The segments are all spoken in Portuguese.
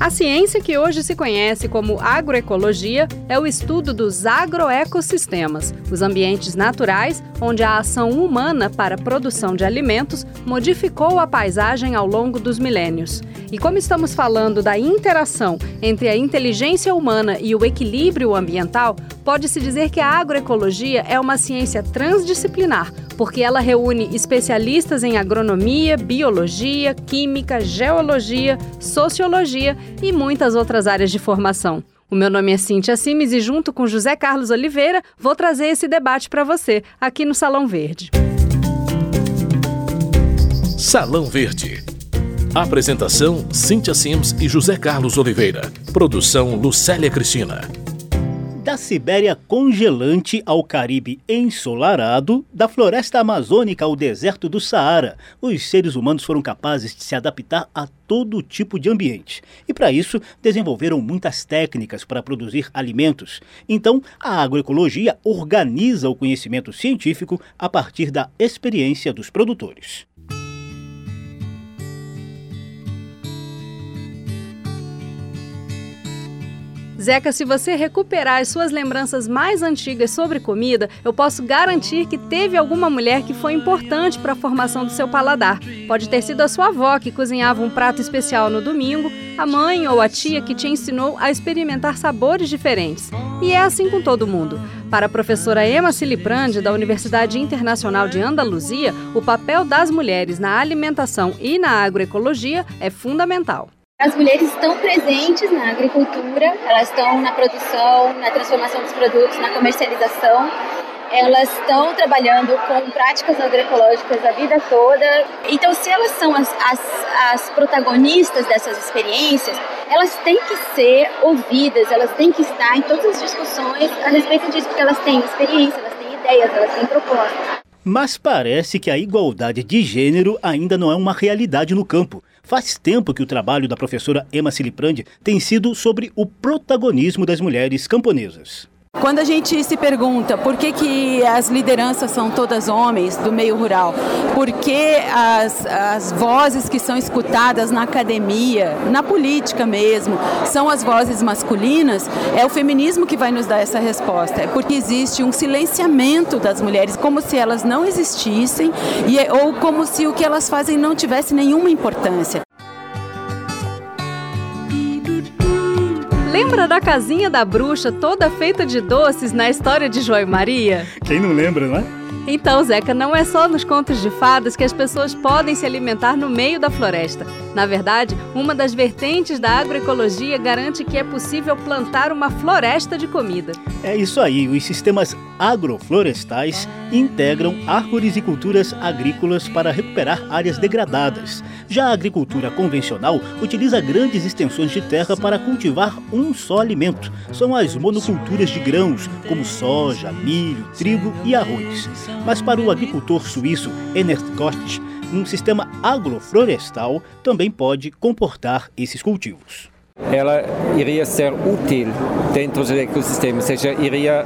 A ciência que hoje se conhece como agroecologia é o estudo dos agroecossistemas, os ambientes naturais onde a ação humana para a produção de alimentos modificou a paisagem ao longo dos milênios. E como estamos falando da interação entre a inteligência humana e o equilíbrio ambiental, pode-se dizer que a agroecologia é uma ciência transdisciplinar, porque ela reúne especialistas em agronomia, biologia, química, geologia, sociologia e muitas outras áreas de formação. O meu nome é Cintia Simes e, junto com José Carlos Oliveira, vou trazer esse debate para você, aqui no Salão Verde. Salão Verde. Apresentação: Cintia Sims e José Carlos Oliveira. Produção: Lucélia Cristina. Da Sibéria congelante ao Caribe ensolarado, da floresta amazônica ao deserto do Saara, os seres humanos foram capazes de se adaptar a todo tipo de ambiente. E para isso, desenvolveram muitas técnicas para produzir alimentos. Então, a agroecologia organiza o conhecimento científico a partir da experiência dos produtores. Zeca, se você recuperar as suas lembranças mais antigas sobre comida, eu posso garantir que teve alguma mulher que foi importante para a formação do seu paladar. Pode ter sido a sua avó que cozinhava um prato especial no domingo, a mãe ou a tia que te ensinou a experimentar sabores diferentes. E é assim com todo mundo. Para a professora Emma Siliprandi, da Universidade Internacional de Andaluzia, o papel das mulheres na alimentação e na agroecologia é fundamental. As mulheres estão presentes na agricultura, elas estão na produção, na transformação dos produtos, na comercialização. Elas estão trabalhando com práticas agroecológicas a vida toda. Então, se elas são as, as, as protagonistas dessas experiências, elas têm que ser ouvidas, elas têm que estar em todas as discussões a respeito disso, porque elas têm experiência, elas têm ideias, elas têm propostas. Mas parece que a igualdade de gênero ainda não é uma realidade no campo. Faz tempo que o trabalho da professora Emma Siliprandi tem sido sobre o protagonismo das mulheres camponesas. Quando a gente se pergunta por que, que as lideranças são todas homens do meio rural, por que as, as vozes que são escutadas na academia, na política mesmo, são as vozes masculinas, é o feminismo que vai nos dar essa resposta. É porque existe um silenciamento das mulheres, como se elas não existissem, e, é, ou como se o que elas fazem não tivesse nenhuma importância. Lembra da casinha da bruxa toda feita de doces na história de João e Maria? Quem não lembra, não é? Então, Zeca, não é só nos contos de fadas que as pessoas podem se alimentar no meio da floresta. Na verdade, uma das vertentes da agroecologia garante que é possível plantar uma floresta de comida. É isso aí, os sistemas agroflorestais integram árvores e culturas agrícolas para recuperar áreas degradadas. Já a agricultura convencional utiliza grandes extensões de terra para cultivar um só alimento. São as monoculturas de grãos, como soja, milho, trigo e arroz. Mas para o agricultor suíço Ernest Gotts, um sistema agroflorestal também pode comportar esses cultivos. Ela iria ser útil dentro do ecossistema, ou seja, iria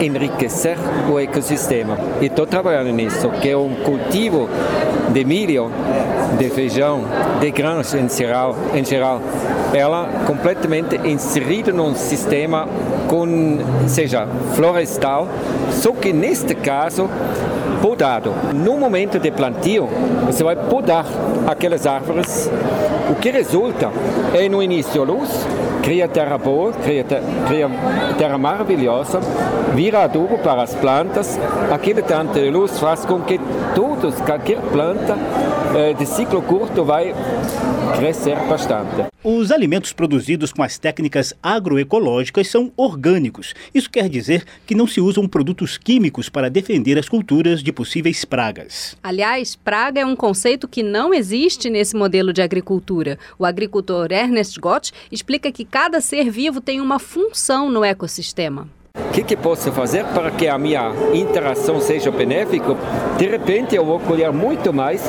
enriquecer o ecossistema. E estou trabalhando nisso, que é um cultivo de milho, de feijão, de grãos em geral, em geral ela completamente inserida num sistema com, seja, florestal, só que neste caso podado. No momento de plantio, você vai podar aquelas árvores. O que resulta é no início luz, cria terra boa, cria, cria terra maravilhosa, vira adubo para as plantas. Aquele tanto de luz faz com que todos, qualquer planta eh, de ciclo curto vai crescer bastante. Os alimentos produzidos com as técnicas agroecológicas são orgânicos. Isso quer dizer que não se usam produtos químicos para defender as culturas de possíveis pragas. Aliás, praga é um conceito que não existe nesse modelo de agricultura. O agricultor Ernest Gott explica que cada ser vivo tem uma função no ecossistema. O que, que posso fazer para que a minha interação seja benéfica? De repente eu vou colher muito mais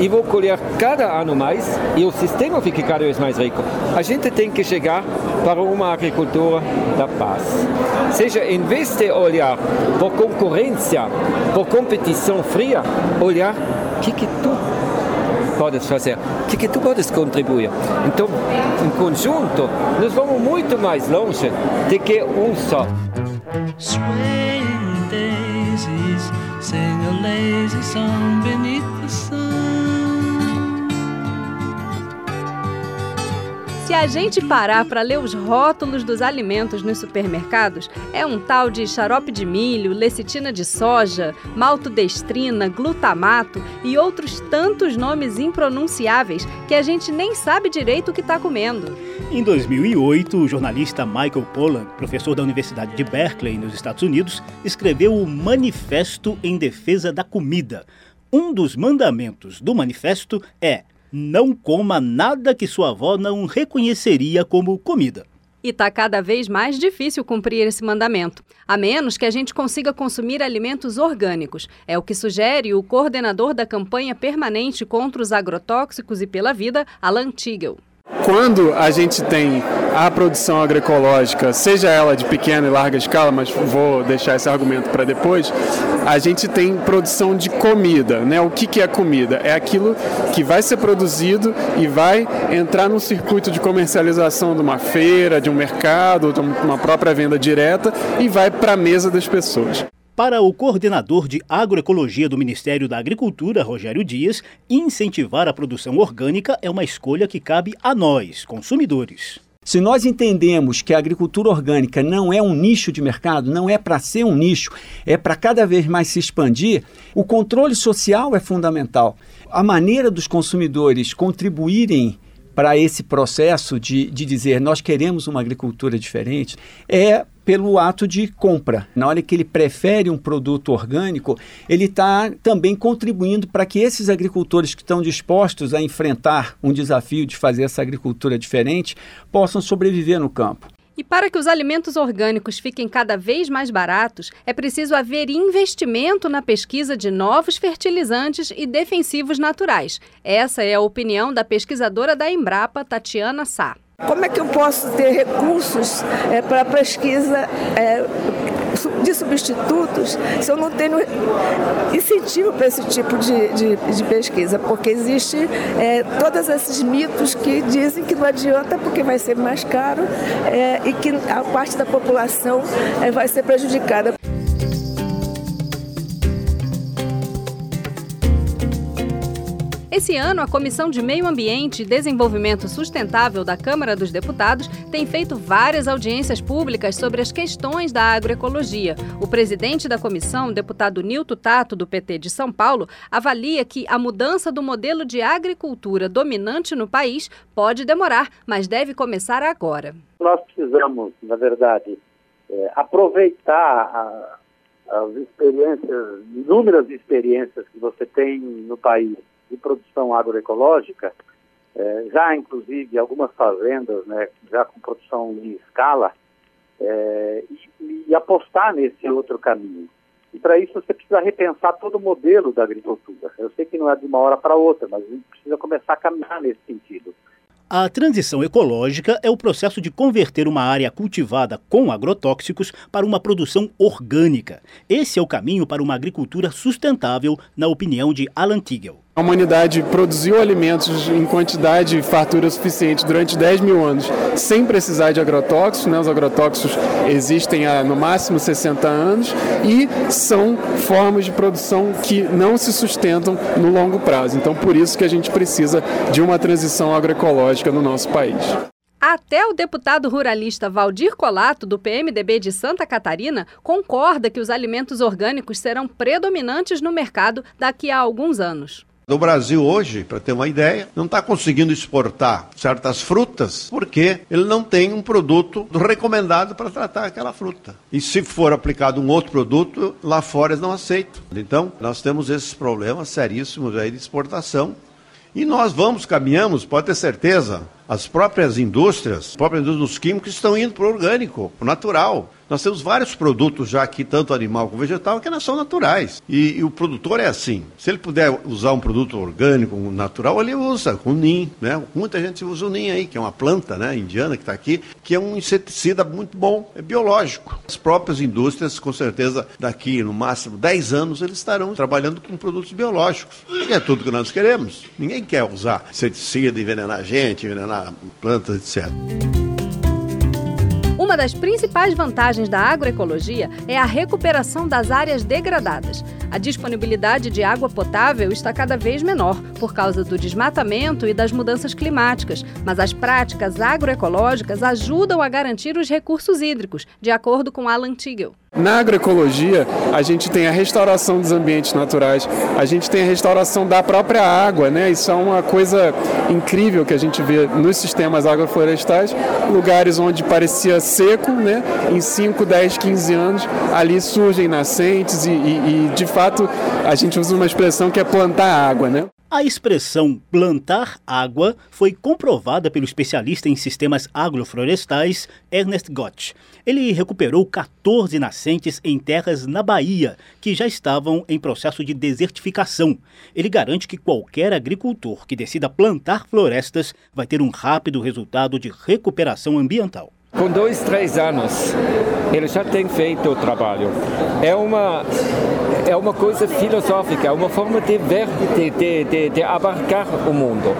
e vou colher cada ano mais e o sistema fica cada vez mais rico. A gente tem que chegar para uma agricultura da paz. Seja, em vez de olhar por concorrência, por competição fria, olhar o que, que tu podes fazer? O que, que tu podes contribuir? Então, em conjunto, nós vamos muito mais longe do que um só. Daisies, sing a lazy song beneath the sun. A gente parar para ler os rótulos dos alimentos nos supermercados, é um tal de xarope de milho, lecitina de soja, maltodestrina, glutamato e outros tantos nomes impronunciáveis que a gente nem sabe direito o que está comendo. Em 2008, o jornalista Michael Pollan, professor da Universidade de Berkeley, nos Estados Unidos, escreveu o Manifesto em Defesa da Comida. Um dos mandamentos do manifesto é não coma nada que sua avó não reconheceria como comida. E está cada vez mais difícil cumprir esse mandamento, a menos que a gente consiga consumir alimentos orgânicos. É o que sugere o coordenador da campanha permanente contra os agrotóxicos e pela vida, Alan Tigel. Quando a gente tem a produção agroecológica, seja ela de pequena e larga escala, mas vou deixar esse argumento para depois, a gente tem produção de comida. Né? O que, que é comida? É aquilo que vai ser produzido e vai entrar no circuito de comercialização de uma feira, de um mercado, de uma própria venda direta e vai para a mesa das pessoas. Para o coordenador de agroecologia do Ministério da Agricultura, Rogério Dias, incentivar a produção orgânica é uma escolha que cabe a nós, consumidores. Se nós entendemos que a agricultura orgânica não é um nicho de mercado, não é para ser um nicho, é para cada vez mais se expandir, o controle social é fundamental. A maneira dos consumidores contribuírem para esse processo de, de dizer nós queremos uma agricultura diferente é pelo ato de compra. Na hora que ele prefere um produto orgânico, ele está também contribuindo para que esses agricultores que estão dispostos a enfrentar um desafio de fazer essa agricultura diferente possam sobreviver no campo. E para que os alimentos orgânicos fiquem cada vez mais baratos, é preciso haver investimento na pesquisa de novos fertilizantes e defensivos naturais. Essa é a opinião da pesquisadora da Embrapa, Tatiana Sá. Como é que eu posso ter recursos é, para pesquisa é, de substitutos se eu não tenho incentivo para esse tipo de, de, de pesquisa? Porque existe é, todos esses mitos que dizem que não adianta porque vai ser mais caro é, e que a parte da população é, vai ser prejudicada. Esse ano, a Comissão de Meio Ambiente e Desenvolvimento Sustentável da Câmara dos Deputados tem feito várias audiências públicas sobre as questões da agroecologia. O presidente da comissão, deputado Nilton Tato, do PT de São Paulo, avalia que a mudança do modelo de agricultura dominante no país pode demorar, mas deve começar agora. Nós precisamos, na verdade, é, aproveitar a, as experiências, inúmeras experiências que você tem no país de produção agroecológica, é, já inclusive algumas fazendas, né, já com produção em escala, é, e, e, apostar nesse outro caminho. E para isso você precisa repensar todo o modelo da agricultura. Eu sei que não é de uma hora para outra, mas a gente precisa começar a caminhar nesse sentido. A transição ecológica é o processo de converter uma área cultivada com agrotóxicos para uma produção orgânica. Esse é o caminho para uma agricultura sustentável, na opinião de Alan Tigel. A humanidade produziu alimentos em quantidade e fartura suficiente durante 10 mil anos sem precisar de agrotóxicos. Né? Os agrotóxicos existem há no máximo 60 anos e são formas de produção que não se sustentam no longo prazo. Então, por isso que a gente precisa de uma transição agroecológica no nosso país. Até o deputado ruralista Valdir Colato, do PMDB de Santa Catarina, concorda que os alimentos orgânicos serão predominantes no mercado daqui a alguns anos. O Brasil hoje, para ter uma ideia, não está conseguindo exportar certas frutas porque ele não tem um produto recomendado para tratar aquela fruta. E se for aplicado um outro produto, lá fora eles não aceitam. Então, nós temos esses problemas seríssimos aí de exportação. E nós vamos, caminhamos, pode ter certeza, As próprias indústrias, as próprias indústrias dos químicos estão indo para o orgânico, para o natural. Nós temos vários produtos já aqui, tanto animal como vegetal, que são naturais. E, e, o produtor é assim. Se ele puder usar um produto orgânico, natural, ele usa, com NIM. Né? Muita gente usa o NIM aí, que é uma planta né, indiana que está aqui, que é um inseticida muito bom, é biológico. As próprias indústrias, com certeza, daqui no máximo 10 anos, eles estarão trabalhando com produtos biológicos. E é tudo que nós queremos. Ninguém quer usar inseticida, envenenar gente, envenenar plantas, etc. Uma das principais vantagens da agroecologia é a recuperação das áreas degradadas. A disponibilidade de água potável está cada vez menor por causa do desmatamento e das mudanças climáticas, mas as práticas agroecológicas ajudam a garantir os recursos hídricos, de acordo com Alan Tigel. Na agroecologia, a gente tem a restauração dos ambientes naturais, a gente tem a restauração da própria água, né? Isso é uma coisa incrível que a gente vê nos sistemas agroflorestais, lugares onde parecia seco, né? Em 5, 10, 15 anos, ali surgem nascentes e, e, e de fato a gente usa uma expressão que é plantar água, né? A expressão plantar água foi comprovada pelo especialista em sistemas agroflorestais Ernest Gott. Ele recuperou 14 nascentes em terras na Bahia que já estavam em processo de desertificação. Ele garante que qualquer agricultor que decida plantar florestas vai ter um rápido resultado de recuperação ambiental. Com dois, três anos, ele já tem feito o trabalho. É uma é uma coisa filosófica, é uma forma de ver, de, de, de, de abarcar o mundo.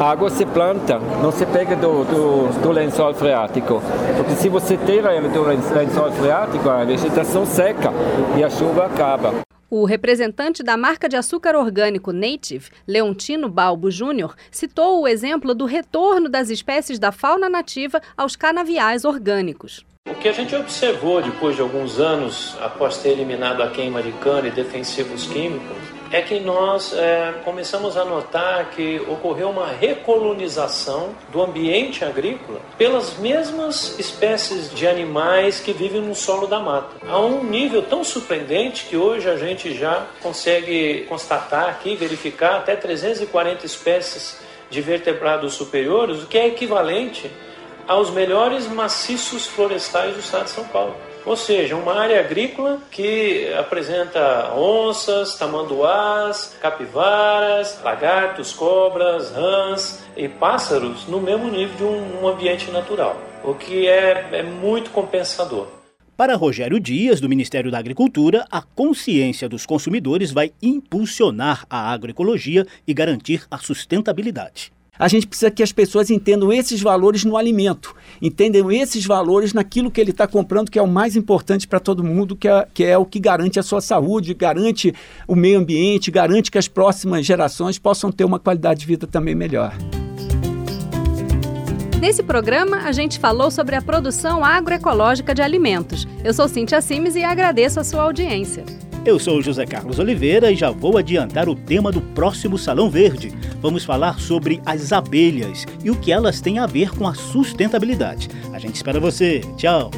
A água se planta, não se pega do, do, do, lençol freático. Porque se você tira ela do lençol freático, a vegetação seca e a chuva acaba. O representante da marca de açúcar orgânico Native, Leontino Balbo Júnior, citou o exemplo do retorno das espécies da fauna nativa aos canaviais orgânicos. O que a gente observou depois de alguns anos, após ter eliminado a queima de cana e defensivos químicos, é que nós é, começamos a notar que ocorreu uma recolonização do ambiente agrícola pelas mesmas espécies de animais que vivem no solo da mata. A um nível tão surpreendente que hoje a gente já consegue constatar aqui, verificar até 340 espécies de vertebrados superiores, o que é equivalente aos melhores maciços florestais do estado de São Paulo. Ou seja, uma área agrícola que apresenta onças, tamanduás, capivaras, lagartos, cobras, rãs e pássaros no mesmo nível de um, um ambiente natural, o que é, é muito compensador. Para Rogério Dias, do Ministério da Agricultura, a consciência dos consumidores vai impulsionar a agroecologia e garantir a sustentabilidade. A gente precisa que as pessoas entendam esses valores no alimento, entendam esses valores naquilo que ele está comprando, que é o mais importante para todo mundo, que é, que é o que garante a sua saúde, garante o meio ambiente, garante que as próximas gerações possam ter uma qualidade de vida também melhor. Nesse programa, a gente falou sobre a produção agroecológica de alimentos. Eu sou Cintia Simes e agradeço a sua audiência. Eu sou José Carlos Oliveira e já vou adiantar o tema do próximo Salão Verde. Vamos falar sobre as abelhas e o que elas têm a ver com a sustentabilidade. A gente espera você. Tchau!